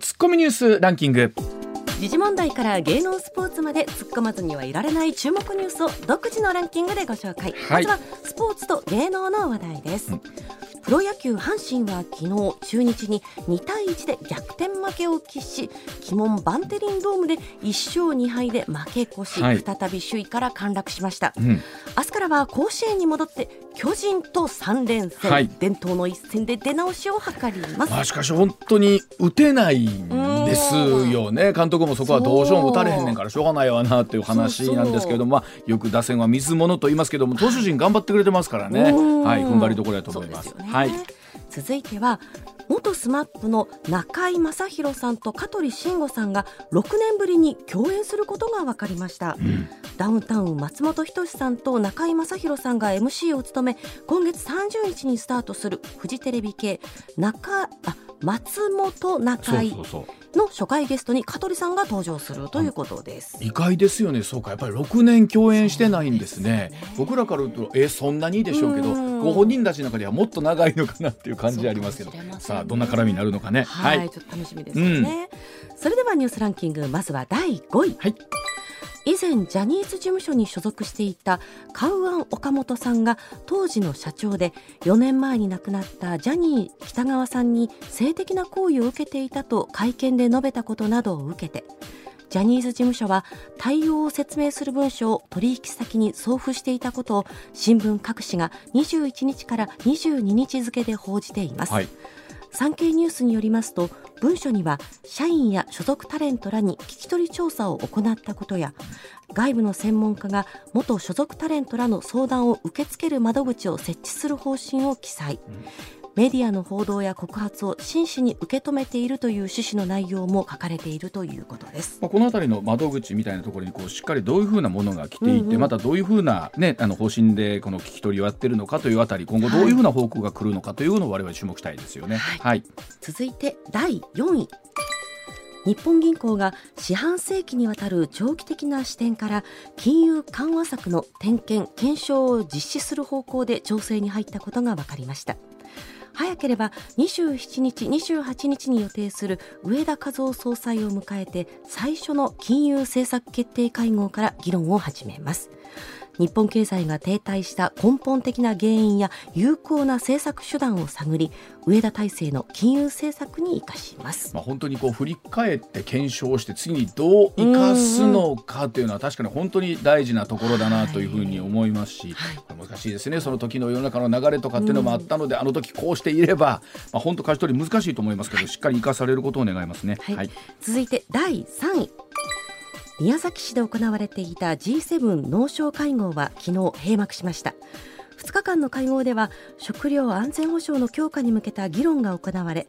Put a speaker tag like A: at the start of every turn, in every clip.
A: ツッコミニュースランキング。
B: 時事問題から芸能スポーツまで突っ込まずにはいられない注目ニュースを独自のランキングでご紹介、
A: はい。
B: まずはスポーツと芸能の話題です、
A: うん。
B: プロ野球阪神は昨日中日に2対1で逆転負けを喫し鬼門バンテリンドームで1勝2敗で負け越し、
A: はい。
B: 再び首位から陥落しました、
A: うん。
B: 明日からは甲子園に戻って巨人と3連戦、
A: はい。
B: 伝統の一戦で出直しを図ります。
A: まあしかし本当に打てないんですよね。監督もそこはどうしようも打たれへんねんからしょうがないわなっていう話なんですけれども、まあ、よく打線は水物と言いますけども投手陣頑張ってくれてますからね、
B: うん。
A: はい、踏ん張りどころだと思います。
B: すよね。
A: はい、
B: 続いては元スマップの中井正広さんと香取慎吾さんが6年ぶりに共演することが分かりました、ダウンタウン松本人志さんと中井正広さんが MC を務め今月30日にスタートするフジテレビ系中あ松本中井の初回ゲストに香取さんが登場するということです。
A: 意外ですよね。そうか。やっぱり6年共演してないんですね。
B: ね
A: 僕らから言うとえそんなにでしょうけど
B: うん。
A: ご本人たちの中ではもっと長いのかなっていう感じありますけど。さ
B: ね
A: あどんな絡みになるのかね。
B: はい、ちょっと楽しみですよね、それではニュースランキングまずは第5位、
A: はい。
B: 以前ジャニーズ事務所に所属していたカウアン岡本さんが当時の社長で4年前に亡くなったジャニー喜多川さんに性的な行為を受けていたと会見で述べたことなどを受けてジャニーズ事務所は対応を説明する文書を取引先に送付していたことを新聞各紙が21日から22日付で報じています、
A: はい
B: 産経ニュースによりますと文書には社員や所属タレントらに聞き取り調査を行ったことや外部の専門家が元所属タレントらの相談を受け付ける窓口を設置する方針を記載、メディアの報道や告発を真摯に受け止めているという趣旨の内容も書かれているということです。
A: まあ、この辺りの窓口みたいなところにこうしっかりどういうふうなものが来ていて、
B: うんうん
A: またどういうふうな、ね、あの方針でこの聞き取りをやってるのかというあたり今後どういうふうな報告が来るのかというのを我々注目したいですよね。
B: はい
A: はい、
B: 続いて第4位日本銀行が四半世紀にわたる長期的な視点から金融緩和策の点検・検証を実施する方向で調整に入ったことが分かりました早ければ27日、28日に予定する上田和夫総裁を迎えて最初の金融政策決定会合から議論を始めます。日本経済が停滞した根本的な原因や有効な政策手段を探り上田体制の金融政策に生かします。
A: まあ、本当にこう振り返って検証して次にどう生かすのかというのは確かに本当に大事なところだなというふうに思いますし、これ難しいですね。その時の世の中の流れとかっていうのもあったので、あの時こうしていれば、まあ、本当舵取り難しいと思いますけど、しっかり生かされることを願いますね。
B: はい。続いて第3位宮崎市で行われていた G7 農商会合は昨日閉幕しました。2日間の会合では食料安全保障の強化に向けた議論が行われ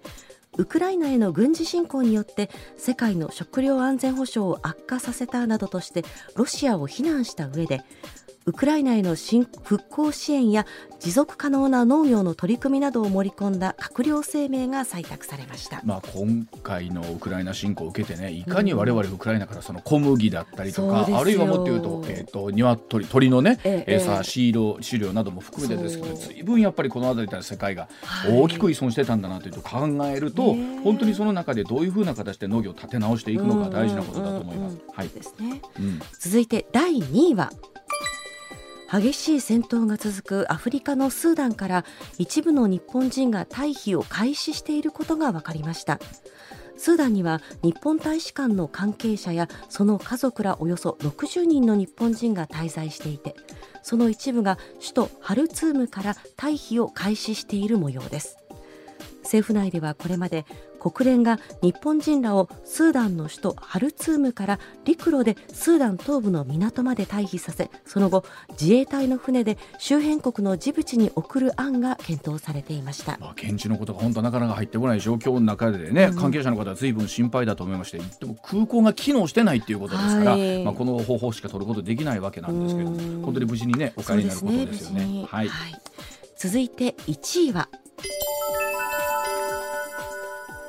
B: ウクライナへの軍事侵攻によって世界の食料安全保障を悪化させたなどとしてロシアを非難した上でウクライナへの新復興支援や持続可能な農業の取り組みなどを盛り込んだ閣僚声明が採択されました。
A: まあ、今回のウクライナ侵攻を受けてねいかに我々ウクライナからその小麦だったりとか、
B: そうですよ
A: あるいはもっと言うと,、えー、と鶏鳥のね、
B: ええ
A: 餌飼料飼料なども含めてですけど随分やっぱりこの辺りでは世界が
B: はい
A: 大きく依存してたんだなというと考えると、
B: ねえ
A: 本当にその中でどういうふうな形で農業を立て直していくのか大事なことだと思います。はい。うん
B: 続いて第2位は激しい戦闘が続くアフリカのスーダンから一部の日本人が退避を開始していることが分かりました。スーダンには日本大使館の関係者やその家族らおよそ60人の日本人が滞在していてその一部が首都ハルツームから退避を開始している模様です。政府内ではこれまで国連が日本人らをスーダンの首都ハルツームから陸路でスーダン東部の港まで退避させその後自衛隊の船で周辺国のジブチに送る案が検討されていました。
A: まあ、現地のことが本当なかなか入ってこない状況の中でね、
B: うん
A: 関係者の方は随分心配だと思いましてでも空港が機能してないっていうことですから、
B: はい。
A: まあ、この方法しか取ることできないわけなんですけど
B: うん。
A: 本当に無事にねお帰りになることですよね。
B: そう無事に
A: はい。
B: 続いて1位は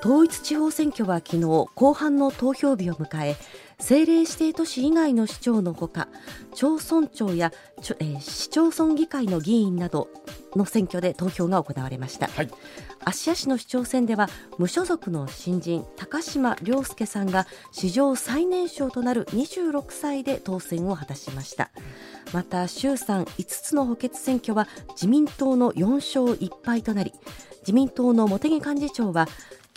B: 統一地方選挙は昨日後半の投票日を迎え政令指定都市以外の市長のほか町村長や、えー、市町村議会の議員などの選挙で投票が行われました、はい、芦屋市の市長選では無所属の新人高島亮介さんが史上最年少となる26歳で当選を果たしました。また衆参5つの補欠選挙は自民党の4勝1敗となり自民党の茂木幹事長は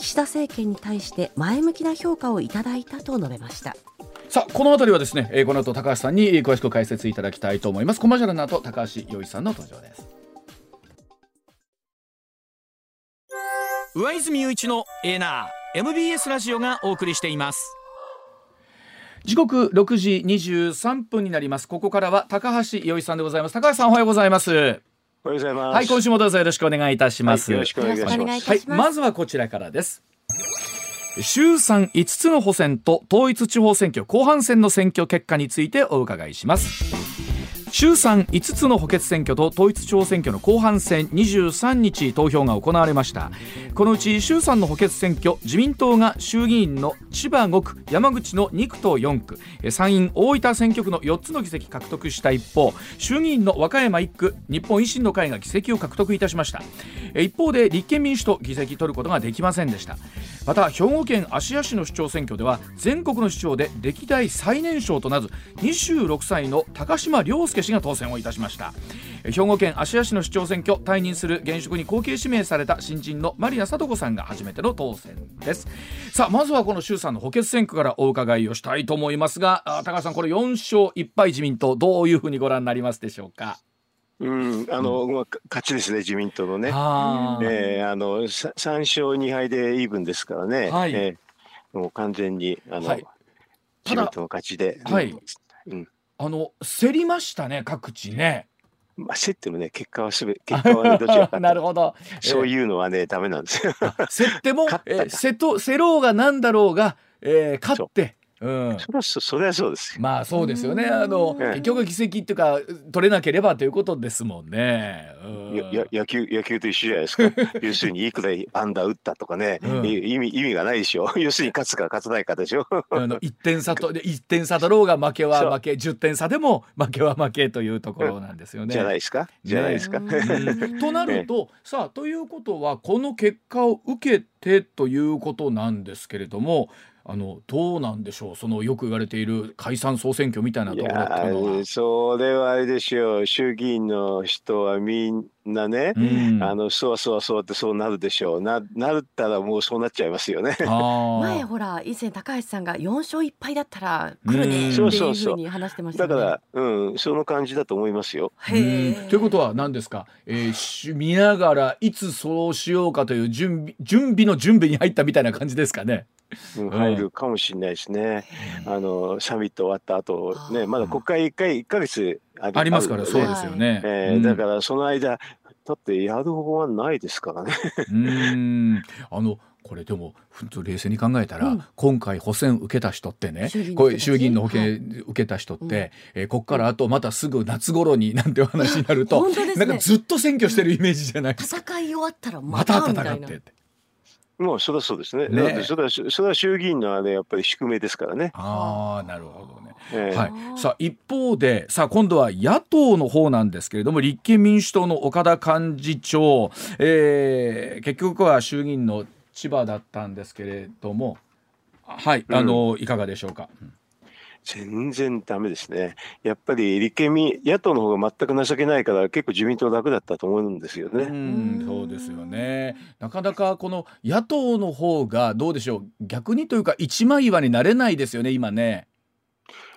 B: 岸田政権に対して前向きな評価をいただいたと述べました。
A: さあこの辺りはですね、えー、この後高橋さんに詳しく解説いただきたいと思います。コマーシャルの後高橋洋一さんの登場です。
C: 上泉雄一のエーナー MBS ラジオがお送りしています。
A: 時刻6時23分になります。ここからは高橋洋一さんでございます。高橋さんおはようございますおはよ
D: うございます。
A: はい今週もどうぞよろしくお願いいたします、
D: はい、よろしくお願いします。
A: はいまずはこちらからです。衆参5つの補選と統一地方選挙後半戦の選挙結果についてお伺いします衆参5つの補欠選挙と統一地方選挙の後半戦23日投票が行われました。このうち衆参の補欠選挙自民党が衆議院の千葉5区山口の2区と4区参院大分選挙区の4つの議席獲得した一方衆議院の和歌山1区日本維新の会が議席を獲得いたしました。一方で立憲民主党議席取ることができませんでした。また兵庫県芦屋市の市長選挙では全国の市長で歴代最年少となる26歳の高島亮介氏が当選をいたしました。兵庫県芦屋市の市長選挙退任する現職に後継指名された新人のマリナ聡子さんが初めての当選です。さあまずはこの衆参の補欠選挙からお伺いをしたいと思いますが高橋さんこれ4勝1敗自民党どういうふうにご覧になりますでしょうか？
D: うん、あの、うん、勝ちですね、自民党のね。あえー、あの、3勝2敗でイーブンですからね。はい、えー、もう完全に、あの、はい、自民党の勝ちで。
A: はい。うん、あの競りましたね各地ね。
D: まあ、競ってもね結果はすべ結果はねどちらか
A: なるほど、
D: そういうのはねダメなんですよ。
A: 競っても えー、競と競ろうがなんだろうが、えー、勝って
D: うん、それはそれはそうです
A: まあそうですよね。あの、結局議席っていうか取れなければということですもんね、
D: や野球野球と一緒じゃないですか。要するにいくらアンダー打ったとかね、うん、意味意味がないでしょ。要するに勝つか勝たないかでしょ。あの
A: 1点差と1点差だろうが負けは負け。10点差でも負けは負けというところなんですよね。
D: じゃないですか？じゃないですか？
A: となると、さあということはこの結果を受けてということなんですけれどもあのどうなんでしょう？そのよく言われている解散総選挙みたいなところっていうのは。
D: それはあれでしょう。衆議院の人はみんなね、うん、あのそうそうそうってそうなるでしょう。ななったらもうそうなっちゃいますよね。
B: 前ほら以前高橋さんが4勝1敗だったら来るねっていうふうに話してました、
D: ね、だからうんその感じだと思いますよ。
A: ということは何ですか、えー、見ながらいつそうしようかという準備準備の準備に入ったみたいな感じですかね。
D: 入るかもしれないですね。あのサミット終わった後ね、まだ国会一回一ヶ月
A: ありますから、そうですよね。
D: えー、だからその間だってやる方はないですからね。
A: うんあのこれでも冷静に考えたら、うん、今回補選受けた人ってねこれ衆議院の保険受けた人って、はい、えー、ここからあとまたすぐ夏頃になんてお話になると、ね、なんかずっと選挙してるイメージじゃないです
B: か。戦い終わったらま
A: た戦ってって。
D: もうそれはそうですね。ねそれはそれは衆議院のあれやっぱり宿命ですからね。
A: ああなるほどね。えー、はい。さあ一方でさあ今度は野党の方なんですけれども立憲民主党の岡田幹事長、えー、結局は衆議院の千葉だったんですけれども、はい、あの、うん、いかがでしょうか？うん
D: 全然ダメですね。やっぱり立憲民野党の方が全く情けないから結構自民党楽だったと思うんですよね。う
A: んそうですよね。なかなかこの野党の方がどうでしょう逆にというか一枚岩になれないですよね今ね。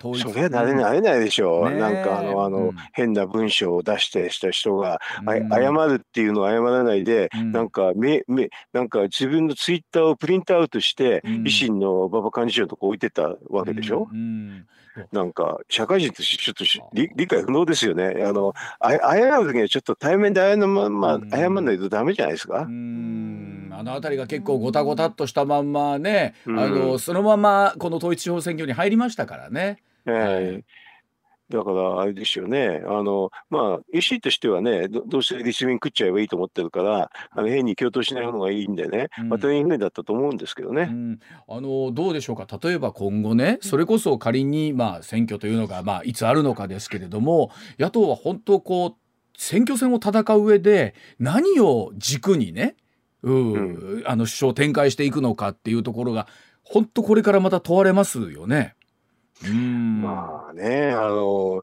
D: それはなれなれないでしょう、ね、なんかあのあの、うん、変な文章を出してした人が、うん、謝るっていうのを謝らないで、うん、なんかめめなんか自分のツイッターをプリントアウトして、維新の馬場幹事長のとこ置いてたわけでしょ、うんなんか社会人としてちょっと理理解不能ですよね。あのあ謝る時にはちょっと対面で謝るまま謝らないとダメじゃないですか？うん。
A: あの辺りが結構ごたごたっとしたまんまね、あのそのままこの統一地方選挙に入りましたからね。
D: はい、だからあれですよね、あのまあ、維新としてはねど、どうせ立民食っちゃえばいいと思ってるから、あの変に共闘しない方がいいんでね、またインフレだったと思うんですけどね、うん、
A: あのどうでしょうか、例えば今後ね、それこそ仮に、まあ、選挙というのが、まあ、いつあるのかですけれども、野党は本当こう、選挙戦を戦う上で、何を軸にね、うん、うん、あの首相を展開していくのかっていうところが、本当これからまた問われますよね。
D: まあね、あの、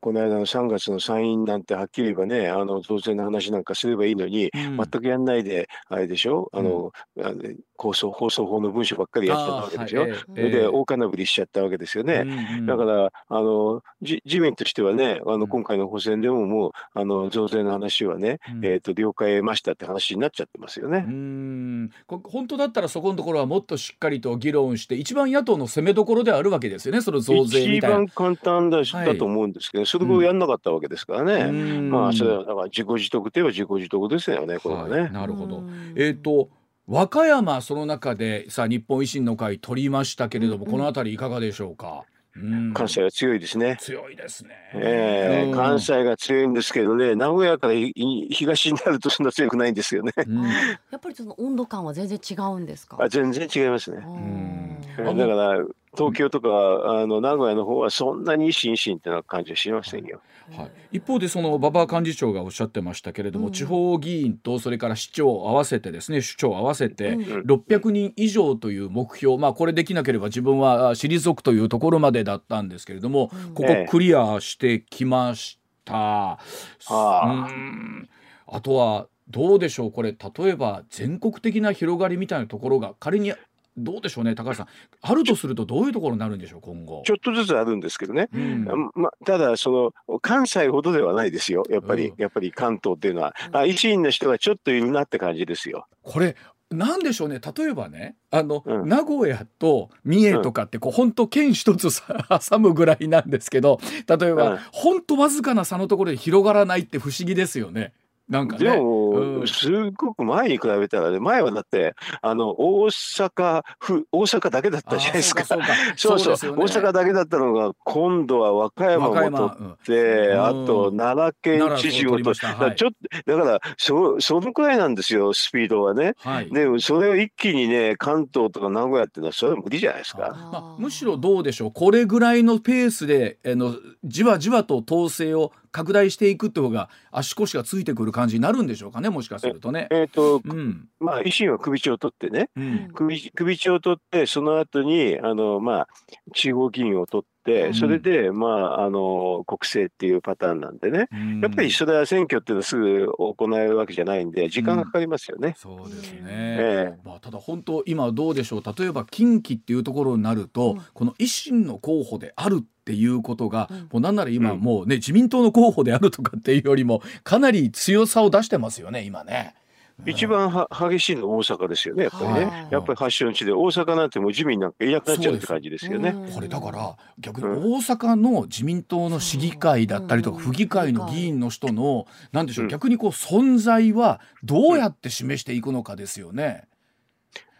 D: この間の3月の参院なんてはっきり言えばね、あの、増税の話なんかすればいいのに、うん、全くやんないで、あれでしょ、あの、うん、あの放送放送法の文書ばっかりやっちゃったわけでしょ、はい、それで大金振りしちゃったわけですよね。うん、だから、あの、自民としてはね、あの、今回の補選でももう、あの、増税の話はね、えっ、ー、と、了解得ましたって話になっちゃってますよね。う
A: ん。本当だったらそこのところはもっとしっかりと議論して、一番野党の攻めどころではあるわけですよね、その増税
D: みたいな。一番簡単だ,、だと思うんですけど、はい、それをやんなかったわけですからね。まあ、それは、だから自己自得といえば自己自得ですよね、これはね。はい、
A: なるほど。えっ、ー、と、和歌山その中でさあ日本維新の会取りましたけれども、うん、この辺りいかがでしょうか？
D: 関西は強いですね。
A: 強いですね。
D: ええー、関西が強いんですけどね、名古屋から東になるとそんな強くないんですよね。うん、
B: やっぱりその温度感は全然違うんですか？
D: あ、全然違いますね。だから東京とか、あの名古屋の方はそんなに維新維新ってな感じはしませんよ。
A: はい、一方でその馬場幹事長がおっしゃってましたけれども、うん、地方議員とそれから市長合わせてですね首長合わせて600人以上という目標、まあこれできなければ自分は退くというところまでだったんですけれども、ここクリアしてきました。ええ、うん。あとはどうでしょうこれ。例えば全国的な広がりみたいなところが仮にどうでしょうね高橋さん。あるとするとどういうところになるんでしょう今後。
D: ちょっとずつあるんですけどね、うん、ま、ただその関西ほどではないですよ。やっぱり、うん、やっぱり関東っていうのは、あ維新の人がちょっといるなって感じですよ。
A: これなんでしょうね。例えばねあの、うん、名古屋と三重とかってこう、うん、本当県一つ 挟むぐらいなんですけど例えば、うん、本当わずかな差のところで広がらないって不思議ですよね。なんかね、
D: でも、うん、すごく前に比べたらね、前はだって、あの、大阪府、大阪だけだったじゃないですか。そう そうそう、ね、大阪だけだったのが、今度は和歌山も取って、うん、あと奈良県知事も取って、はい、ちょっと、だから、そ、そのくらいなんですよ、スピードはね。はい、でも、それを一気にね、関東とか名古屋っていうのは、それは無理じゃないですか。
A: まあ、むしろどうでしょう、これぐらいのペースで、あの、じわじわと統制を拡大していくって方が足腰がついてくる感じになるんでしょうかねもしかするとね。
D: えっ、ー、と、うん、まあ維新は首長を取ってね、うん、首首長を取ってその後にあのまあ地方議員を取って、それで、まあ、あの、国政っていうパターンなんでね、うん、やっぱりそれは選挙っていうのはすぐ行えるわけじゃないんで、時間がかかりますよね。うん、
A: そうですね。えー、まあ、ただ本当、今どうでしょう、例えば近畿っていうところになると、うん、この維新の候補であるっていうことが、うん、もうなんなら今もうね、自民党の候補であるとかっていうよりもかなり強さを出してますよね今ね。
D: 一番は激しいのは大阪ですよね、やっぱりね、はい、やっぱり発祥の地で、大阪なんてもう自民なんかいなくなっちゃうって感じですよね。
A: これだから、逆に大阪の自民党の市議会だったりとか、府議会の議員の人の、なんでしょう、逆にこう存在はどうやって示していくのかですよね。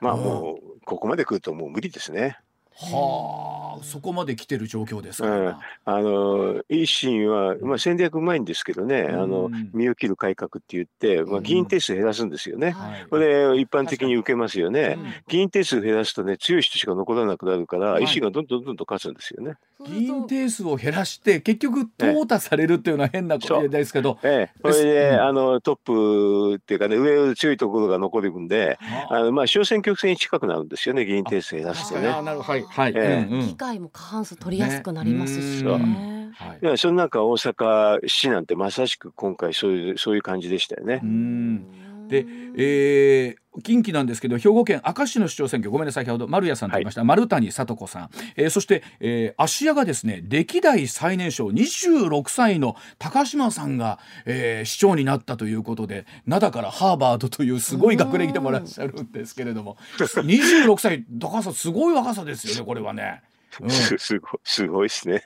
D: まあもう、ここまで来るともう無理ですね。
A: はあ、そこまで来てる状況ですか、うん、
D: あの維新は、まあ、戦略うまいんですけどね、うん、あの身を切る改革って言って、まあ、議員定数減らすんですよね、うん、これ一般的に受けますよね、議員定数減らすとね強い人しか残らなくなるから、維新がどんどんどんどん勝つんですよね。
A: 議員定数を減らして結局淘汰されるっていうのは変なことですけど、
D: ええ、これで、あのトップっていうかね上強いところが残るんで、あのまあ小選挙区制に近くなるんですよね議員定数減らすとね。
A: はいはい、え
B: え、議会も過半数取りやすくなりますしね。ね。
D: はい、いやその中大阪市なんてまさしく今回そういうそういう感じでしたよね。うん
A: で、えー、近畿なんですけど兵庫県明石の市長選挙ごめんなさい先ほど丸谷さんと言いました、はい、丸谷聡子さん、えー、そして、えー、芦屋がですね歴代最年少26歳の高島さんが、えー、市長になったということで灘からハーバードというすごい学歴でもいらっしゃるんですけれども。26歳高さすごい若さですよねこれはね。
D: うん、すごいすごいですね。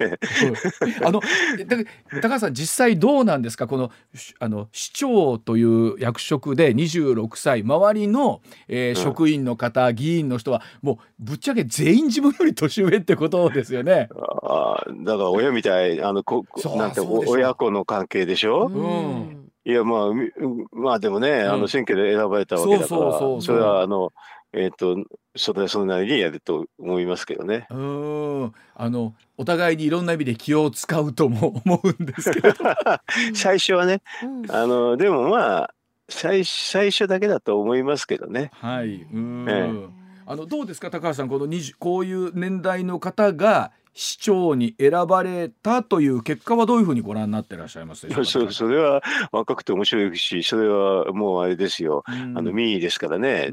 A: あの高橋さん実際どうなんですか？このあの市長という役職で26歳周りの、えー、職員の方、うん、議員の人はもうぶっちゃけ全員自分より年上ってことですよね。
D: あだから親みたいあのこなんて親子の関係でしょ？うん。いやまあまあでもね、あの選挙で選ばれたわけだから、それはあのえっ、ー、とそれはそれなりにやると思いますけどね。
A: うんあのお互いにいろんな意味で気を使うとも 思うんですけど
D: 最初はね、あのでもまあ最最初だけだと思いますけどね。
A: はい。うん。ええ、あのどうですか高橋さんこのこういう年代の方が市長に選ばれたという結果はどういうふうにご覧になってらっしゃいますでしょうか？
D: そそれは若くて面白いしそれはもうあれですよ、あの民意ですからね。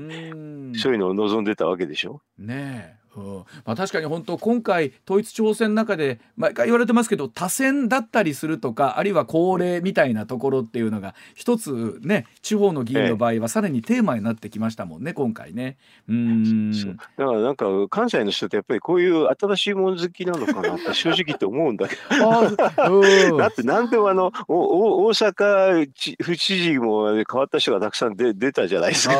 D: そういうのを望んでたわけでしょ？
A: ねうん。まあ、確かに本当今回統一挑戦の中で毎回言われてますけど多選だったりするとかあるいは高齢みたいなところっていうのが一つね地方の議員の場合はさらにテーマになってきましたもんね今回ね。うん。
D: だからなんか関西の人ってやっぱりこういう新しいもの好きなのかなって 正直って思うんだけど。だって何でもあのお大阪府知事も変わった人がたくさん出出たじゃないですか。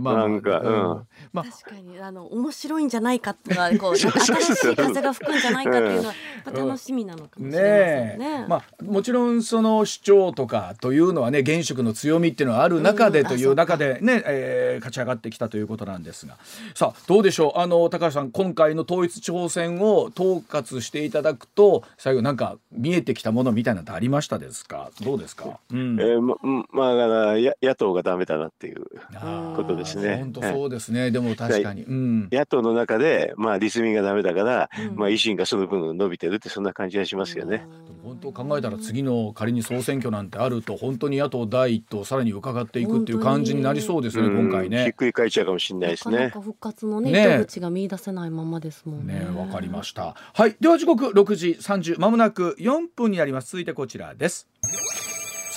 D: まあ、なんか、うん。
B: まあ、確かにあの面白いんじゃないかってはこう 新しい風が吹くんじゃないかっていうのは楽しみなのかもしれませんね。ね
A: まあもちろんその主張とかというのはね現職の強みっていうのはある中でという中でね、うん、えー、勝ち上がってきたということなんですが。さあどうでしょう？あの高橋さん今回の統一地方選を統括していただくと最後なんか見えてきたものみたいなのありましたですか？どうですか、
D: うん、えー、ままあだから野党がダメだなっていうことですね。
A: 本当そうですね、でも確かに、うん、
D: 野党の中で、まあ、立民がダメだから、うん、まあ、維新がその分伸びてるってそんな感じがしますよね。
A: 本当考えたら次の仮に総選挙なんてあると本当に野党第一党さらに伺っていくっていう感じになりそうですね今回ね。
D: ひっくり返っちゃうかもしれないですね。なか
B: 復活のね糸口が見出せないままですもんね。
A: わ、ね、かりました。はいでは時刻6時30まもなく4分になります続いてこちらです。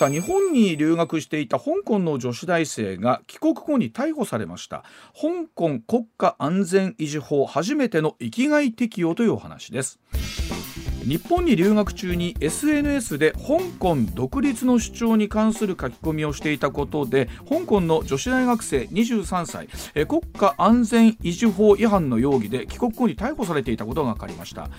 A: さあ日本に留学していた香港の女子大生が帰国後に逮捕されました。香港国家安全維持法初めての域外適用というお話です。日本に留学中に SNS で香港独立の主張に関する書き込みをしていたことで香港の女子大学生23歳え国家安全維持法違反の容疑で帰国後に逮捕されていたことが分かりました。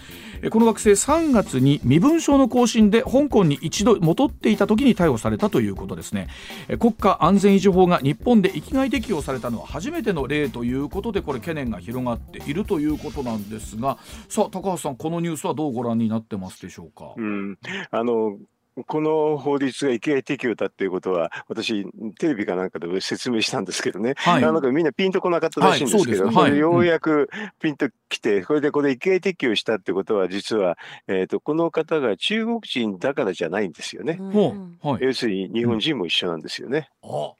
A: えこの学生3月に身分証の更新で香港に一度戻っていた時に逮捕されたということですね。え国家安全維持法が日本で域外適用されたのは初めての例ということでこれ懸念が広がっているということなんですがさあ高橋さんこのニュースはどうご覧になってますでしょうか？
D: うん、あのこの法律が域外適用だっていうことは、私、テレビかなんかで説明したんですけどね、はい、なんかみんなピンとこなかったらしいんですけど、はい、ようやくピンときて、これでこれ、域外適用したってことは、実は、えーと、この方が中国人だからじゃないんですよね。う。ん、要するに日本人も一緒なんですよね。うん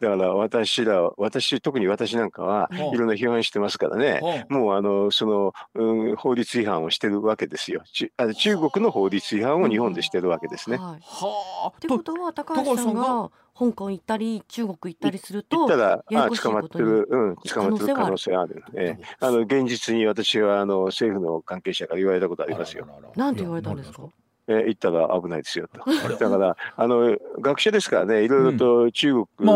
D: だから私ら、私、特に私なんかはいろんな批判してますからね、もうあの、その、うん、法律違反をしてるわけですよ。あの中国の法律違反を日本でしてるわけですね。は
B: あ。ってことは、高橋さんが香港行ったり、中国行ったりすると、
D: 行ったら、あ捕まってる、うん、捕まってる可能性ある。ええ、あの、現実に私は、あの、政府の関係者から言われたことありますよ。
B: なんて言われたんですか
D: えー、行ったら危ないですよと。だからあの学者ですからねいろいろと中国に、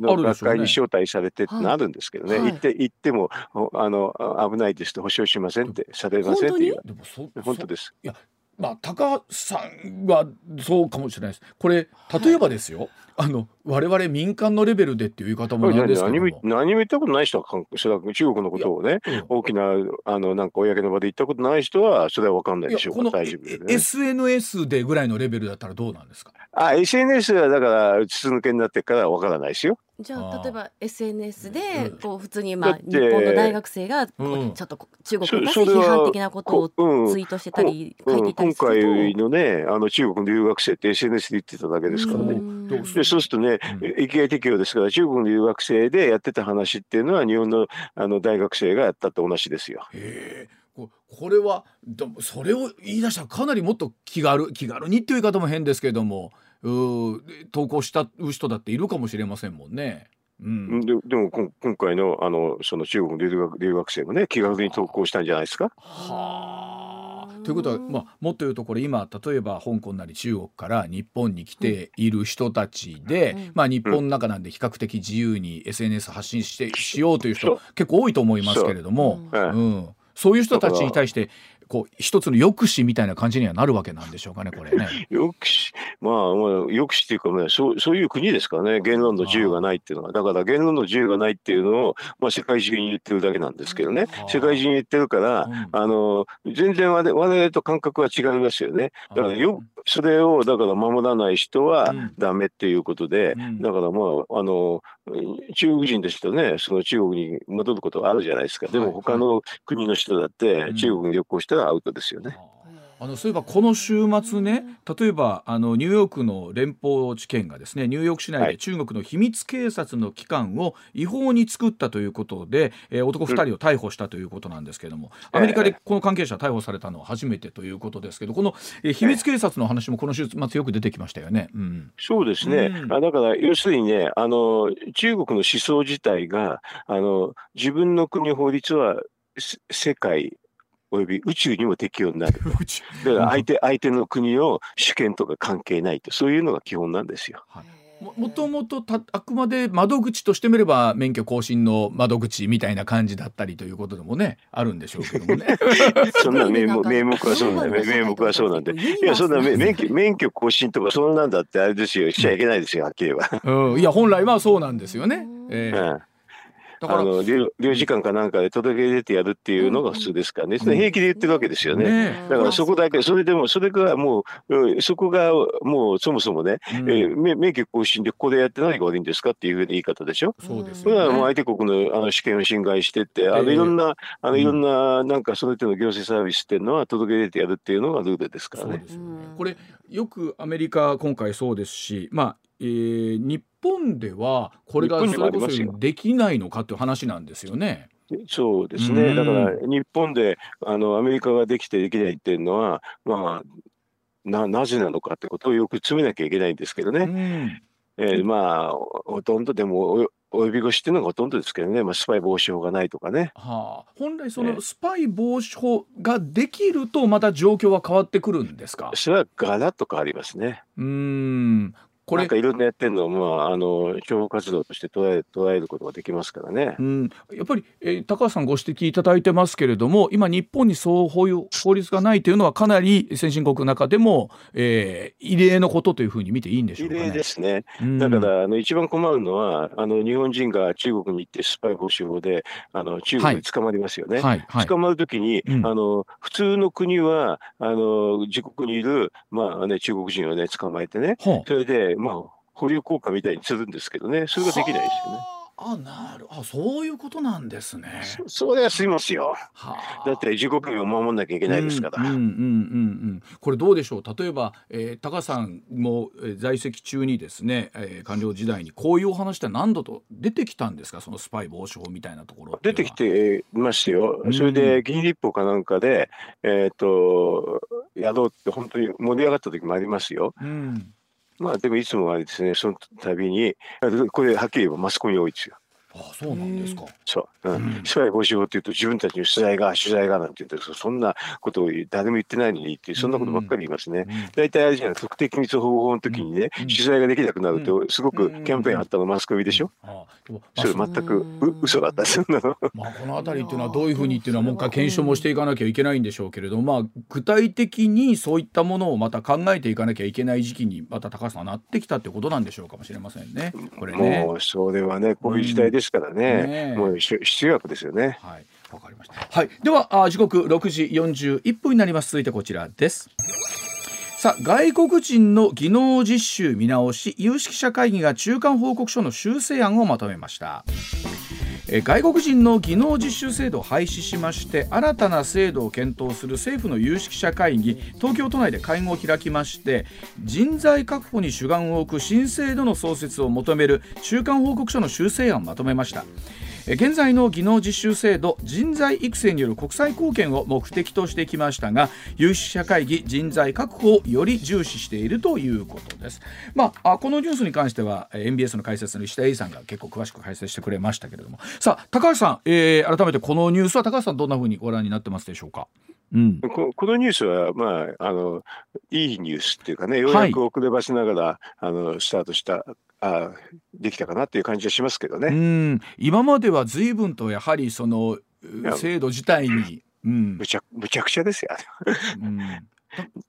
D: の学会に招待されてってなるんですけどね、行って行ってもあの危ないですと保証しませんってされませんって言われ本当です。
A: いやまあ高さんはそうかもしれないです。これ例えばですよ。あの我々民間のレベルでっていう言い方もなんですけども。
D: 何も言ったことない人はそれは中国のことをね、うん、大きなあのなんか公の場で言ったことない人はそれは分かんないでしょう大丈夫で、
A: ね、SNS でぐらいのレベルだったらどうなんですか？
D: あ SNS はだから筒抜けになってから分からないですよ。
B: じゃあ例えば SNS でこう普通にまあ日本の大学生がちょっと中国に対して批判的なことをツイートしてたり書いていたりすると、
D: 今回のねあの中国の留学生って SNS で言ってただけですからね。でそうするとね、域外適用ですから中国の留学生でやってた話っていうのは日本のあの大学生がやったと同じですよ。
A: へこれはそれを言い出したらかなりもっと気軽気軽にっていう言い方も変ですけれどもう投稿した人だっているかもしれませんもんね。
D: うん、ででも今回のあのその中国の留学留学生もね気軽に投稿したんじゃないですか？は
A: あということは、まあ、もっと言うとこれ今例えば香港なり中国から日本に来ている人たちで、うん、まあ、日本の中なんで比較的自由に SNS 発信してしようという人結構多いと思いますけれども、うん、そういう人たちに対してこう一つの抑止みたいな感じにはなるわけなんでしょうかね、これね。
D: 抑止、まあ、まあ、抑止っていうか、ね、そうそういう国ですからね、言論の自由がないっていうのは、だから言論の自由がないっていうのを、まあ、世界中に言ってるだけなんですけどね、世界中に言ってるから、うん、あの全然我々と感覚は違いますよね。だからよそれをだから守らない人はダメっていうことで、うん、だからまああの中国人ですとねその中国に戻ることはあるじゃないですか。でも他の国の人だって中国に旅行したらアウトですよね。うん
A: あのそういえばこの週末ね例えばあのニューヨークの連邦地検がですねニューヨーク市内で中国の秘密警察の機関を違法に作ったということで、えー、男2人を逮捕したということなんですけれども、アメリカでこの関係者逮捕されたのは初めてということですけどこの、えー、秘密警察の話もこの週末よく出てきましたよね。
D: うん、そうですね、うん、あだから要するにねあの中国の思想自体があの自分の国法律は世界および宇宙にも適用になる。と。だから相手相手の国の主権とか関係ないと。そういうのが基本なんですよ。はい。
A: もともとあくまで窓口としてみれば免許更新の窓口みたいな感じだったりということでもねあるんでしょうけどもね。
D: そんな名目名目はそうなんで名目はそうなんでいやそんな免許免許更新とかそんなんだってあれですよ。しちゃいけないですよはっきり言えば。
A: うん、いや本来はそうなんですよね。えー、うん
D: あの領事館かなんかで届け出てやるっていうのが普通ですからね、うん、平気で言ってるわけですよね。ねだからそこだけ、それでも、それがもう、そこがもうそもそもね、うん、えー、免許更新でここでやって何が悪いんですかっていうふうな言い方でしょ。そうです、ね。それはもう相手国のあの主権を侵害してって、あのいろんな、あのいろんな、なんかその手の行政サービスっていうのは届け出てやるっていうのがルールですからね。
A: これよくアメリカ今回そうですし、まあえー、日本ではこれがそれこそできないのかという話なんですよね。
D: そうですね、だから日本であのアメリカができてできないっていうのは、まあ、ななぜなのかってことをよく詰めなきゃいけないんですけどね。うん。えー、まあほとんどでも及び腰っていうのがほとんどですけどね、まあ、スパイ防止法がないとかね。
A: はあ、本来そのスパイ防止法ができるとまた状況は変わってくるんですか？
D: それはガラッと変わりますね。
A: うん
D: これなんかいろんなやってるのを、まあ、あの諜報活動として捉え捉えることができますからね、
A: うん、やっぱり、えー、高橋さんご指摘いただいてますけれども今日本にそういう法律がないというのはかなり先進国の中でも、えー、異例のことというふうに見ていいんでしょうか、ね、
D: 異例ですね、うん、だからあの一番困るのはあの日本人が中国に行ってスパイ防止法であの中国に捕まりますよね、はい。はい、捕まるときに、うん、あの普通の国はあの自国にいる、まあね、中国人をね捕まえてね、それでまあ、保留効果みたいにするんですけどね、それができないですよね。
A: あなるあそういうことなんですね。
D: そそれはすいますよ。はあ、だって自国民を守んなきゃいけないですから。
A: うんうんうんうん、これどうでしょう？例えば、えー、高さんも、えー、在籍中にですね、えー、官僚時代にこういうお話って何度と出てきたんですか？そのスパイ防止法みたいなところ
D: 出てきてましたよ。それで議員立法かなんかで、えっ、ー、とやろうって本当に盛り上がった時もありますよ。うんまあでもいつもあれですねその度にこれはっきり言えばマスコミ多いですよ。
A: あそうなんですか。
D: そう。うん。スパイ防止法っていうと自分たちの取材が取材がなんて言ってそんなことを誰も言ってないのにってそんなことばっかり言いますね。大体あれじゃない特定機密保護法の時にね、取材ができなくなるとすごくキャンペーンあったのマスコミでしょ。あそれ全くう嘘だったそんなの。
A: まあこの辺りっていうのはどういうふうにっていうのはもう一回検証もしていかなきゃいけないんでしょうけれどまあ具体的にそういったものをまた考えていかなきゃいけない時期にまた高橋さんなってきたってことなんでしょうかもしれませんね。これね。
D: もうそれはねこういう時代ですからね。もう必要薬ですよね。
A: はい、わかりました。はい、ではあ時刻六時四十一分になります。続いてこちらです。さあ外国人の技能実習見直し有識者会議が中間報告書の修正案をまとめました外国人の技能実習制度を廃止しまして新たな制度を検討する政府の有識者会議東京都内で会合を開きまして人材確保に主眼を置く新制度の創設を求める中間報告書の修正案をまとめました。現在の技能実習制度人材育成による国際貢献を目的としてきましたが有識者会議人材確保をより重視しているということです。まあ、このニュースに関しては MBS の解説の石田英さんが結構詳しく解説してくれましたけれどもさあ高橋さん、えー、改めてこのニュースは高橋さんどんなふうにご覧になってますでしょうか？
D: うん、ここのニュースは、まあ、あのいいニュースっていうかね、ようやく遅ればせながら、はい、あのスタートしたあできたかなっていう感じはしますけどね。
A: うん。今までは随分とやはりその制度自体に、
D: うん、むちゃむちゃくちゃですよ。うん。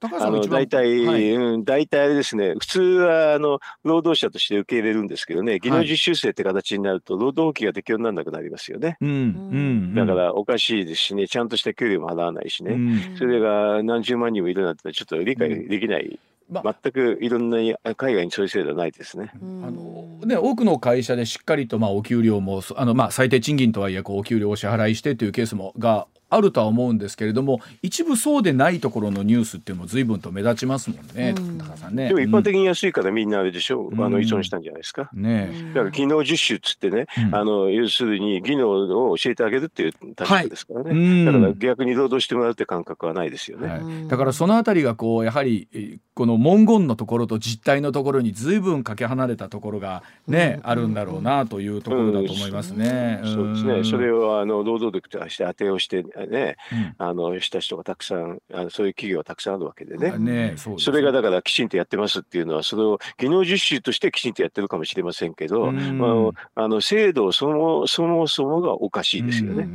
D: あの大体、はい、うん、大体あれですね、普通はあの労働者として受け入れるんですけどね、技能実習生って形になると、労働法規が適用にならなくなりますよね。うん、だからおかしいですしね、ちゃんとした給料も払わないしね、うん、それが何十万人もいるなんて、ちょっと理解できない。ま全くいろんな海外にそういう制度はないですね。
A: あのね多くの会社でしっかりとまあお給料もあのまあ最低賃金とはいえこうお給料を支払いしてというケースもがあるとは思うんですけれども一部そうでないところのニュースっていうのも随分と目立ちますもんね、うん、高さんね。
D: でも一般的に安いからみんなあれでしょ？う、うん、あの依存したんじゃないですか？ね、だから技能実習っつってね、うん、あの要するに技能を教えてあげるっていう立場ですからね、はい、だから逆に労働してもらうって感覚はないですよね。はい、
A: だからそのあたりがこうやはりこの文言のところと実態のところに随分かけ離れたところがね、あるんだろうなというところだと思いますね。
D: そうですね。それをあの労働力として当てをしてね、あのした人がたくさんあのそういう企業がたくさんあるわけでね。ねそそれがだからきちんとやってますっていうのはそれを技能実習としてきちんとやってるかもしれませんけど、まあ、あの制度そもそもそもがおかしいですよね。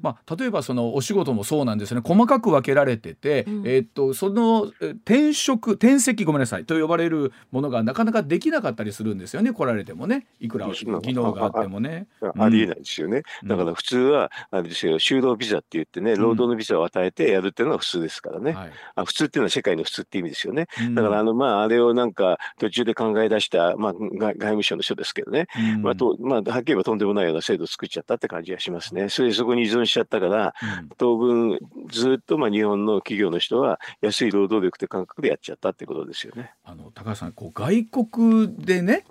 A: まあ、例えばそのお仕事もそうなんですね。細かく分けられてて、うん、えー、っとその転職転籍ごめんなさいと呼ばれるものがなかなかできなかったりするんですよね。来られてもね。いくら技能があってもね。
D: ありえないですよね。だから普通はあれですよ。就労ビザって言ってね労働のビザを与えてやるっていうのが普通ですからね、はい、あ普通っていうのは世界の普通って意味ですよね、うん、だからあのまああれをなんか途中で考え出した、まあ、外務省の人ですけどね、うん、まあとまあ、はっきり言えばとんでもないような制度を作っちゃったって感じがしますね。それでそこに依存しちゃったから、うん、当分ずっとまあ日本の企業の人は安い労働力って感覚でやっちゃったってことですよね。
A: あの高橋さんこう外国でね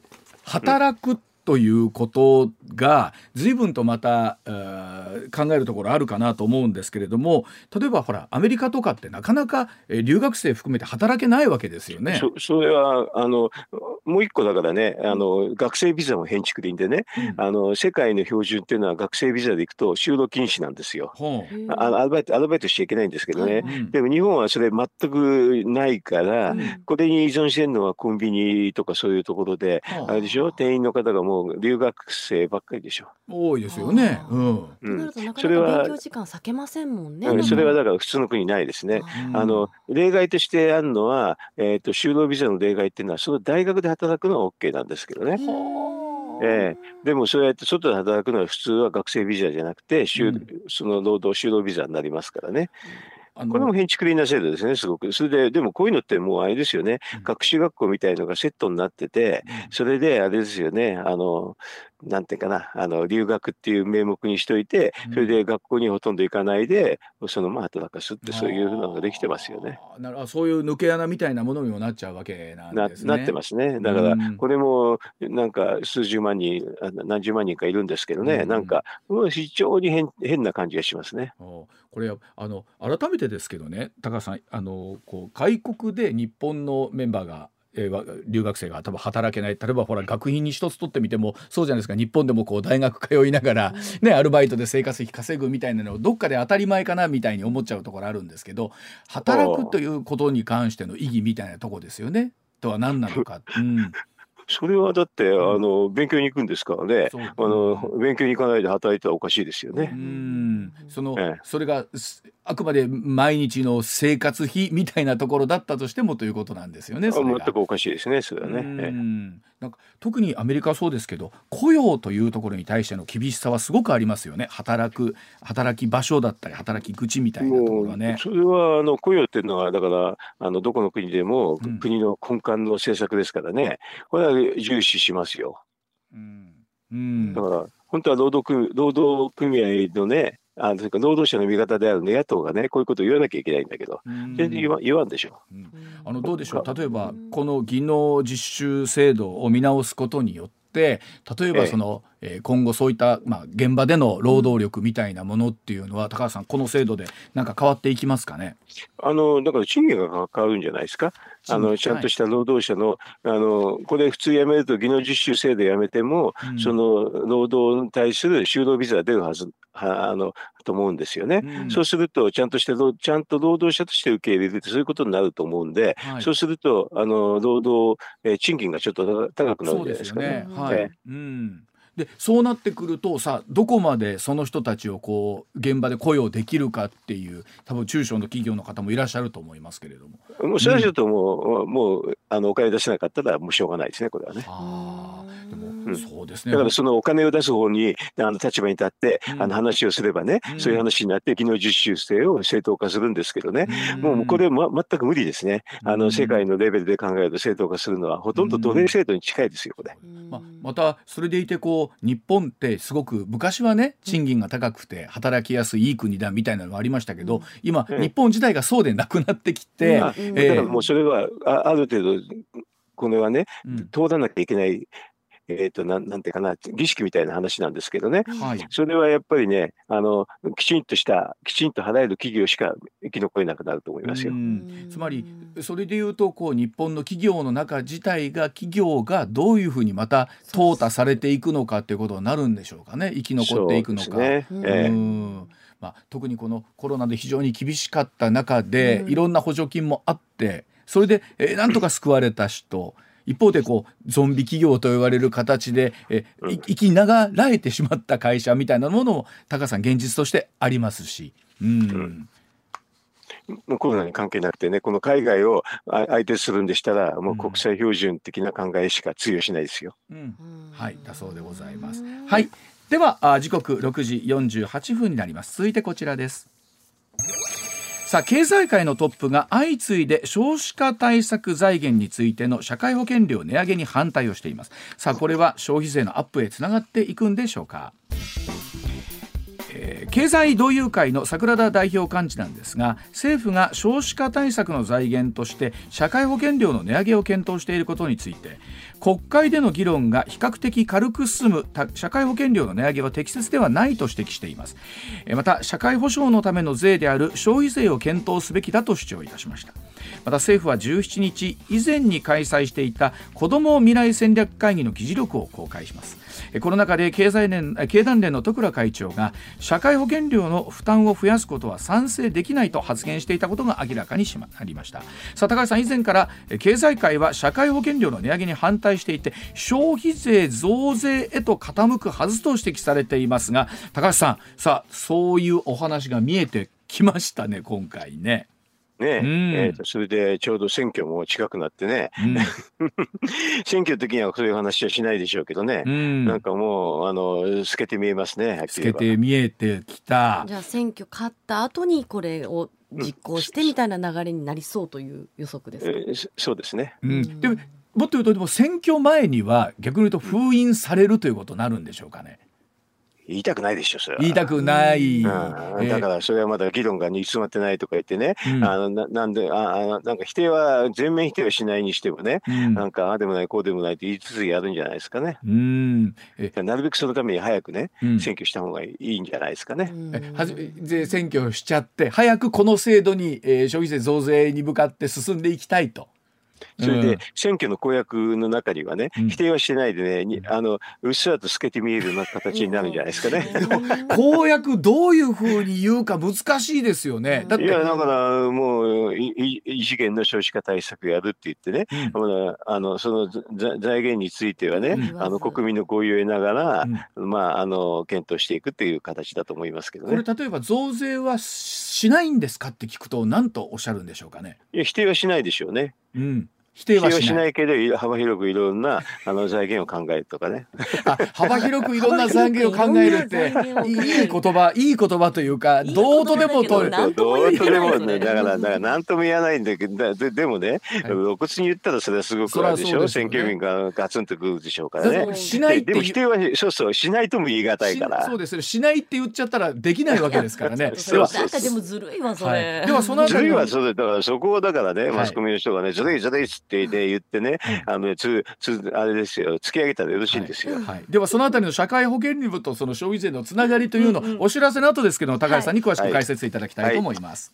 A: 働くということが随分とまた考えるところあるかなと思うんですけれども例えばほらアメリカとかってなかなか留学生含めて働けないわけですよね。
D: そそれはあのもう一個だからねあの学生ビザも返築でいいんでね、うん、あの世界の標準っていうのは学生ビザで行くと就労禁止なんですよ。あのアルバイトアルバイトしちゃいけないんですけどね、うん、でも日本はそれ全くないから、うん、これに依存してるのはコンビニとかそういうところで、あ。れでしょ？店員の方がもう留学生ばっかりでしょ。
A: 多いですよね。
B: うん。となるとなかなか勉強時間避けませんもんね。
D: それはだから普通の国ないですね。あの例外としてあるのは、えっ、ー、と就労ビザの例外っていうのはその大学で働くのは OK なんですけどね。えー、でもそうやって外で働くのは普通は学生ビザじゃなくて、うん、その労働就労ビザになりますからね。これも建築的な制度ですね、すごく。それで、でもこういうのってもうあれですよね、学習学校みたいのがセットになってて、それであれですよね、あの、なんていうかな、あの、留学っていう名目にしといて、それで学校にほとんど行かないで、そのまま働かすって、そういうのができてますよね。
A: なるそういう抜け穴みたいなものにもなっちゃうわけなんです
D: ね。なってますね。だから、これも、なんか数十万人、何十万人かいるんですけどね、うん、なんか、非常に変変な感じがしますね。
A: これあの改めてですけどね高橋さんあのこう外国で日本のメンバーがえー、留学生が多分働けない。例えばほら学費に一つ取ってみてもそうじゃないですか。日本でもこう大学通いながら、ね、アルバイトで生活費稼ぐみたいなのをどっかで当たり前かなみたいに思っちゃうところあるんですけど働くということに関しての意義みたいなとこですよね。とは何なのか。うん。
D: それはだって、あの勉強に行くんですからね、あの勉強に行かないで働いたらおかしいですよね。うん。
A: その、ええ、それがあくまで毎日の生活費みたいなところだったとしてもということなんですよね。
D: 全くおかしいですね、それはね。
A: なんか特にアメリカはそうですけど、雇用というところに対しての厳しさはすごくありますよね。働く働き場所だったり働き口みたいなところはね。
D: それはあの雇用っていうのはだからあのどこの国でも国の根幹の政策ですからね。これは重視しますよ。うん、うん、だから本当は労働組労働組合のねあの労働者の味方である、ね、野党がね、こういうことを言わなきゃいけないんだけど、全然言わ言わんでしょ、うん、
A: あのどうでしょう、例えばこの技能実習制度を見直すことによって、例えばその、えー、今後そういった、まあ、現場での労働力みたいなものっていうのは、高橋さんこの制度でなんか変わっていきますかね？
D: あのだから賃金が変わるんじゃないですか？あのちゃんとした労働者の,、あのこれ普通辞めると技能実習制度辞めても、うん、その労働に対する就労ビザが出るはずはあのと思うんですよね、うん、そうするとちゃんとしてちゃんと労働者として受け入れるってそういうことになると思うんで、はい、そうするとあの労働、えー、賃金がちょっと高くなるんじゃないですかね。ね。はい、
A: うんでそうなってくるとさどこまでその人たちをこう現場で雇用できるかっていう多分中小の企業の方もいらっしゃると思いますけれども。
D: もうそれはちょっともううん、もうあのお金出せなかったらもうしょうがないですねこれはね。あ
A: でも、うん、そうですね。
D: だからそのお金を出す方にあの立場に立って、うん、あの話をすればね、そういう話になって技能実習生を正当化するんですけどね、もうこれは、ま、全く無理ですね。あの世界のレベルで考えると正当化するのはほとんど奴隷制度に近いですよこれ。
A: ままたそれでいてこう日本ってすごく昔はね賃金が高くて働きやすいいい国だみたいなのがありましたけど今、日本自体がそうでなくなってきて、
D: だからもうそれはあある程度これはね、通らなきゃいけないえーと、なんなんていうかな儀式みたいな話なんですけどね、はい、それはやっぱりねあのきちんとしたきちんと払える企業しか生き残れなくなると思いますよ。
A: つまりそれでいうとこう日本の企業の中自体が企業がどういうふうにまた淘汰されていくのかっていうことになるんでしょうかね。生き残っていくのか。ね。えーまあ、特にこのコロナで非常に厳しかった中で、いろんな補助金もあってそれで、えー、なんとか救われた人一方でこうゾンビ企業と言われる形でえ生きながらえてしまった会社みたいなものも高さん現実としてありますし。うん、うん
D: もうコロナに関係なくてね、この海外を相手するんでしたら、もう国際標準的な考えしか通用しないですよ。うん、
A: はい、だそうでございます。はい、では時刻6時48分になります。続いてこちらです。さあ経済界のトップが相次いで少子化対策財源についての社会保険料値上げに反対をしています。さあこれは消費税のアップへつながっていくんでしょうか、経済同友会の桜田代表幹事なんですが政府が少子化対策の財源として社会保険料の値上げを検討していることについて国会での議論が比較的軽く進む社会保険料の値上げは適切ではないと指摘しています。また社会保障のための税である消費税を検討すべきだと主張いたしました。また政府は17日以前に開催していた子ども未来戦略会議の議事録を公開します。この中で経済連経団連の徳倉会長が社会保険料の負担を増やすことは賛成できないと発言していたことが明らかにしまなりましたさあ高橋さん以前から経済界は社会保険料の値上げに反対していて消費税増税へと傾くはずと指摘されていますが高橋さんさあそういうお話が見えてきましたね今回ね。
D: ね、うん、えーと、それでちょうど選挙も近くなってね、うん、選挙の時にはそういう話はしないでしょうけどね、うん、なんかもうあの透けて見えますね
A: 透けて見えてきた。
B: じゃあ選挙勝った後にこれを実行してみたいな流れになりそうという予測ですか、え
D: ー、そうですね、
A: うん、でももっと言うとでも選挙前には逆に言うと封印されるということになるんでしょうかね。
D: 言いたくないでしょそれ
A: 言いたくない、
D: うん、だからそれはまだ議論が煮詰まってないとか言ってね、うん、あのななんであなんか否定は全面否定はしないにしてもね、うん、なんかああでもないこうでもないって言いつつやるんじゃないですかね。うん。なるべくそのために早くね、選挙した方がいいんじゃないですかね。
A: えはじで選挙しちゃって早くこの制度に、えー、消費税増税に向かって進んでいきたいと。
D: それで選挙の公約の中にはね、否定はしてないでね、あのうっすらと透けて見えるような形になるんじゃないですかね。
A: 公約どういうふうに言うか難しいですよね。
D: だいやだからもう異次元の少子化対策やるって言ってね、うん、あのその財源についてはね、うん、あの国民の合意を得ながら、うん、まああの検討していくっていう形だと思いますけどね。
A: これ例えば増税はしないんですかって聞くと何とおっしゃるんでしょうかね。
D: いや否定はしないでしょうね。
A: うん。
D: 否定はしない。けど幅広くいろんなあの財源を考えるとかね。
A: 幅広くいろんな財源を考えるっていい言葉いい言葉というかどうとでも
D: 取る。どうとでもね だからだから何とも言わないんだけどででもね、露骨に言ったらそれはすごくあるでしょ、ね、選挙民がガツンとくるでしょうからね。しないでも否定はそうそうしないとも言い難いから。
A: そうです。しないって言っちゃったらできないわけですからね。
B: そうなんでもずるいわそれ、
D: はい、ではそのずるいわそれだからそこをだからねマスコミの人がねずるいずるいっつってね言ってね、あのつつあれですよ。突き上げたらよろしいんですよ。
A: はい、ではそのあたりの社会保険料とその消費税のつながりというのを、お知らせの後ですけど高橋さんに詳しく解説いただきたいと思います。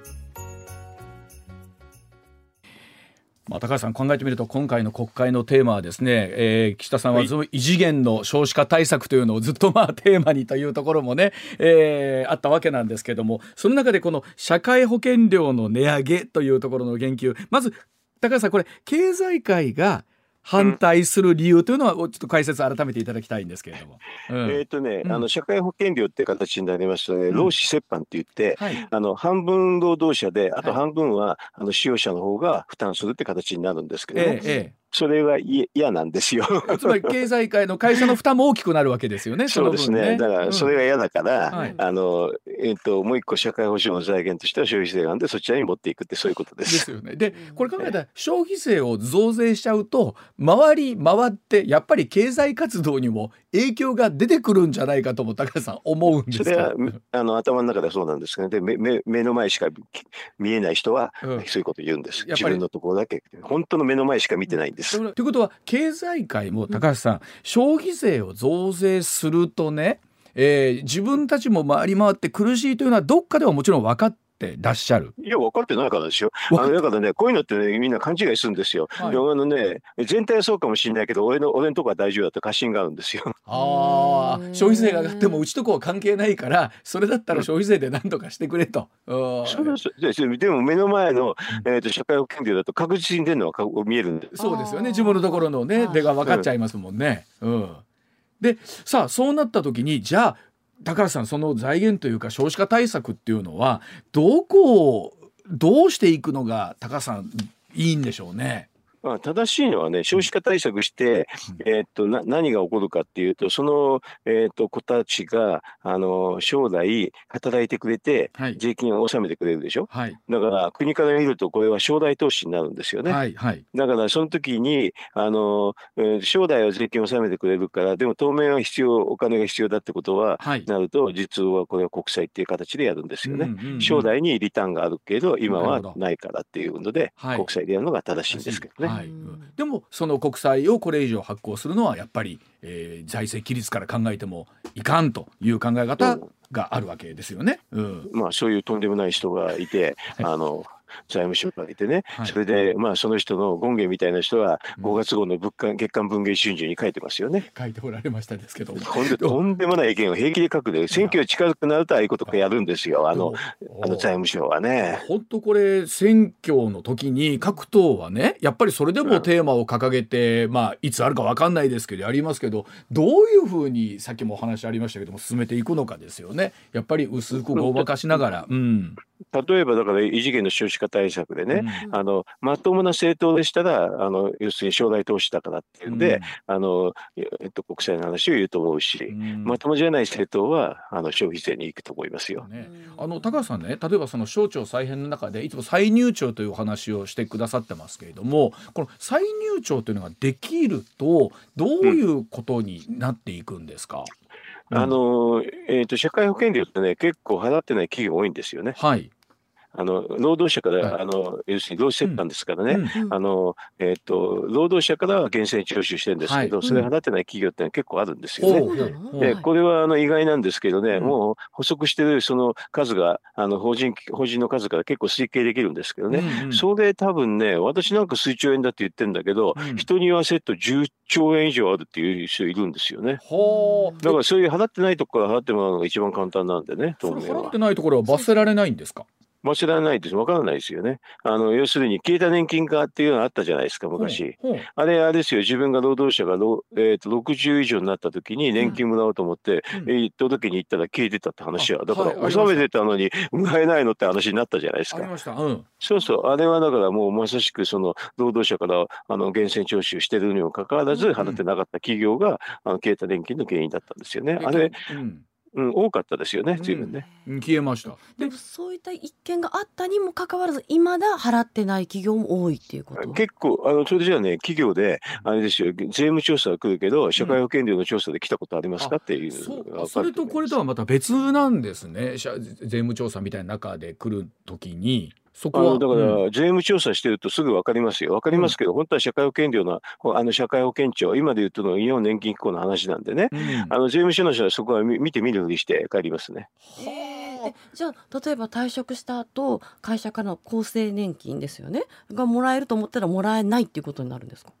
A: まあ、高橋さん考えてみると今回の国会のテーマはですね、えー、岸田さんは異次元の少子化対策というのをずっとまあテーマにというところもね、えー、あったわけなんですけどもその中でこの社会保険料の値上げというところの言及まず高橋さんこれ経済界が反対する理由というのは、ちょっと解説改めていただきたいんですけれども。
D: うん、えっ、とね、うん、あの社会保険料って形になりますとね、労使折半って言って、はい、あの半分労働者で、あと半分は、あの使用者の方が負担するって形になるんですけどね。ええそれは嫌なんですよ
A: つまり経済界の会社の負担も大きくなるわけですよね。
D: そうですね。だからそれが嫌だから、うんはい、あのえっ、ー、ともう一個社会保障の財源としては消費税なんでそちらに持っていくってそういうことです。
A: ですよね。でこれ考えたら消費税を増税しちゃうと回り回ってやっぱり経済活動にも影響が出てくるんじゃないかとも高橋さん思うんです
D: それはあの頭の中ではそうなんですけど、ね、で目目の前しか見えない人は、そういうこと言うんです。自分のところだけ本当の目の前しか見てないんです。
A: ということは経済界も高橋さん、うん、消費税を増税するとね、えー、自分たちも回り回って苦しいというのはどっかではもちろん分かってらっしゃる。
D: いや分かってないからですよ。あのだからねこういうのってねみんな勘違いするんですよ、はい、あのね全体はそうかもしれないけど俺の俺のとこは大丈夫だって過信があるんですよ。
A: ああ消費税が上がってもうちとこは関係ないからそれだったら消費税で何とかしてくれと、
D: うん、そうです。でも目の前の、えーと、社会保険料だと確実に出るのは見えるんで。
A: そうですよね。自分のところのね出が分かっちゃいますもんね、うん、でさあそうなった時にじゃあ高橋さんその財源というか少子化対策っていうのはどこをどうしていくのが高橋さんいいんでしょうね。
D: まあ、正しいのはね、少子化対策して、えー、っとな何が起こるかっていうと、その、えー、っと子たちがあの将来働いてくれて、税金を納めてくれるでしょ、はい、だから国から見ると、これは将来投資になるんですよね。はいはい、だからその時にあの、えー、将来は税金を納めてくれるから、でも当面は必要、お金が必要だってことは、はい、なると、実はこれは国債っていう形でやるんですよね。うんうんうん、将来にリターンがあるけど、今はないからっていうので、国債でやるのが正しいんですけどね。はい、
A: でもその国債をこれ以上発行するのはやっぱり、えー、財政規律から考えてもいかんという考え方があるわけですよね。
D: うん、まあそういうとんでもない人がいて、あの財務省がいてね、はい、それで、まあ、その人の権限みたいな人は、5月号の物価月間文藝春秋に書いてますよね。
A: 書いておられましたですけど。
D: ほんでとんでもない意見を平気で書くで、選挙が近づくなるとああいうことかやるんですよ、あのあの財務省はね。
A: 本当これ、選挙の時に各党はね、やっぱりそれでもテーマを掲げて、うん、まあ、いつあるか分かんないですけど、やりますけど、どういうふうに、さっきもお話ありましたけども、進めていくのかですよね。やっぱり薄くごまかしながら。うん。
D: 例えばだから異次元の少子化対策でね、うん、あのまともな政党でしたらあの要するに将来投資だからっていうんで、うん、あのえっと、国債の話を言うと思うし、うん、まともじゃない政党はあの消費税に行くと思いますよ。
A: ね、あの高橋さんね例えばその省庁再編の中でいつも再入庁というお話をしてくださってますけれどもこの再入庁というのができるとどういうことになっていくんですか、
D: あのえーと、社会保険料ってね、結構払ってない企業多いんですよね。
A: はい。
D: あの労働者から、はい、あの要するに労使折半ですからね、うん。うん、あのえーと、労働者からは源泉徴収してるんですけど、はい、それ払ってない企業って結構あるんですよね。うん、でこれはあの意外なんですけどね、うん、もう補足してるその数があの法人法人の数から結構推計できるんですけどね、うんうん、それ多分ね私なんか数兆円だって言ってるんだけど、うん、人に言わせると10兆円以上あるっていう人いるんですよね。だからそういう払ってないところから払ってもらうのが一番簡単なんでね。
A: 払ってないところは罰せられないんですか？
D: まあ、知らないです。わからないですよね。あの、要するに、消えた年金化っていうのがあったじゃないですか、昔。あれ、あれですよ、自分が労働者が、えーと、60以上になった時に年金もらおうと思って、うん、えー、届けに行ったら消えてたって話は、だから、納めてたのに、もらえないのって話になったじゃないですか。
A: うん、
D: そうそう、あれはだからもうまさしく、その、労働者からあの源泉徴収してるにもかかわらず、払ってなかった企業が、あの消えた年金の原因だったんですよね。あれ、うん、多かったですよね、随分ね。
A: うん、消えました。
B: でもそういった一件があったにもかかわらず、未だ払ってない企業も多いっていうこと。
D: 結構あのそれじゃあね、企業であれですよ、税務調査が来るけど、社会保険料の調査で来たことありますか、っていう
A: そ。それとこれとはまた別なんですね。税務調査みたいな中で来るときに。
D: そこはだから、税務調査してるとすぐ分かりますよ、分かりますけど、うん、本当は社会保険料のあの社会保険庁、今で言うとの日本年金機構の話なんでね、うん、あの税務署の人はそこは見て見るふりして帰りますね。
B: じゃあ例えば退職した後会社からの厚生年金ですよね。がもらえると思ったらもらえないっていうことになるんですか？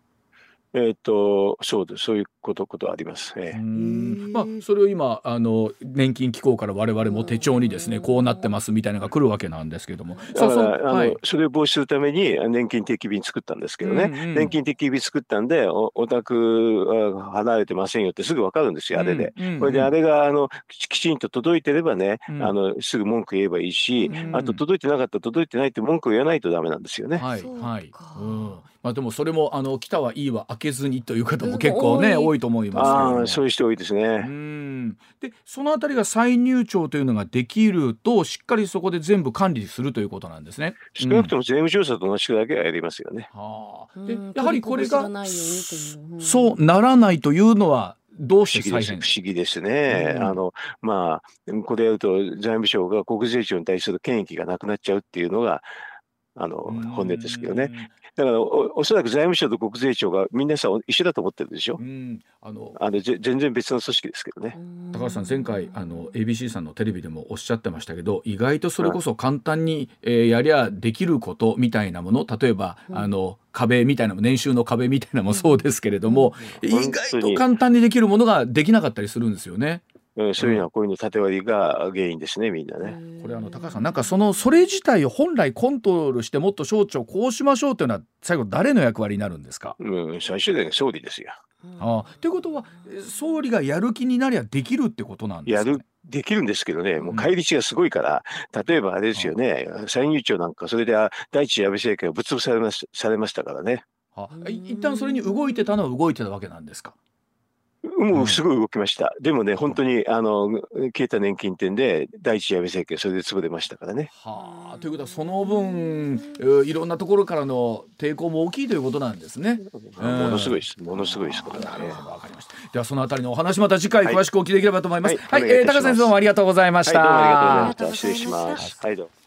D: えっ、とそうですそういうことことあります。え
A: ー、まあそれを今あの年金機構から我々も手帳にですねこうなってますみたいなのが来るわけなんですけども。
D: だからあの、はい、それを防止するために年金定期便作ったんですけどね。うんうん、年金定期便作ったんでおお宅離れてませんよってすぐわかるんですよあれで。うんうんうん、これであれがあのきちんと届いてればね、うん、あのすぐ文句言えばいいし、うん、あと届いてなかった届いてないって文句を言わないとダメなんですよね。
A: はいはい。うんまあ、でもそれもあの来たはいいわ開けずにという方も結構ね多いと思います
D: ああそういう人多いですね。
A: うんでそのあたりが再入庁というのができるとしっかりそこで全部管理するということなんですね。
D: 少なくとも税務調査と同じくだけはやりますよね。
A: はあ、でやはりこれがそうならないというのはどうして不思
D: 議ですね。うん、あのまあこれやると財務省が国税庁に対する権益がなくなっちゃうっていうのがあの本音ですけどね。だからおおそらく財務省と国税庁が皆さん一緒だと思ってるでしょ。うん、あのあの全然別の組織ですけどね。
A: 高橋さん前回あの ABC さんのテレビでもおっしゃってましたけど意外とそれこそ簡単に、えー、やりゃできることみたいなもの例えば、うん、あの壁みたいな年収の壁みたいなのもそうですけれども、うん、意外と簡単にできるものができなかったりするんですよね。
D: うん、そういうのはこういうの縦割りが原因ですねみんなね。
A: これあの高橋さんなんかそのそれ自体を本来コントロールしてもっと省庁こうしましょうというのは最後誰の役割になるんですか？
D: うん、最終的に総理ですよ。
A: ああということは総理がやる気になりゃできるってことなんですか、ね、
D: やるできるんですけどね、もう返り血がすごいから、うん、例えばあれですよね、参入庁なんか、それで第一次安倍政権をぶっ潰されましされましたからね。
A: あ一旦それに動いてたのは動いてたわけなんですか？
D: もうすぐ動きました。でもね、本当にあの消えた年金店で第一次安倍政権それで潰れましたからね。
A: はあ、ということはその分いろんなところからの抵抗も大きいということなんですね。
D: ものすごいです。ものすごいですからね。
A: なるほどわかりました。ではそのあたりのお話また次回詳しくお聞きできればと思います。はい、はいはい、えー、高先生どうもありがとうございました。はい、
D: どうもありがとうございました。失礼します。はい、どうも。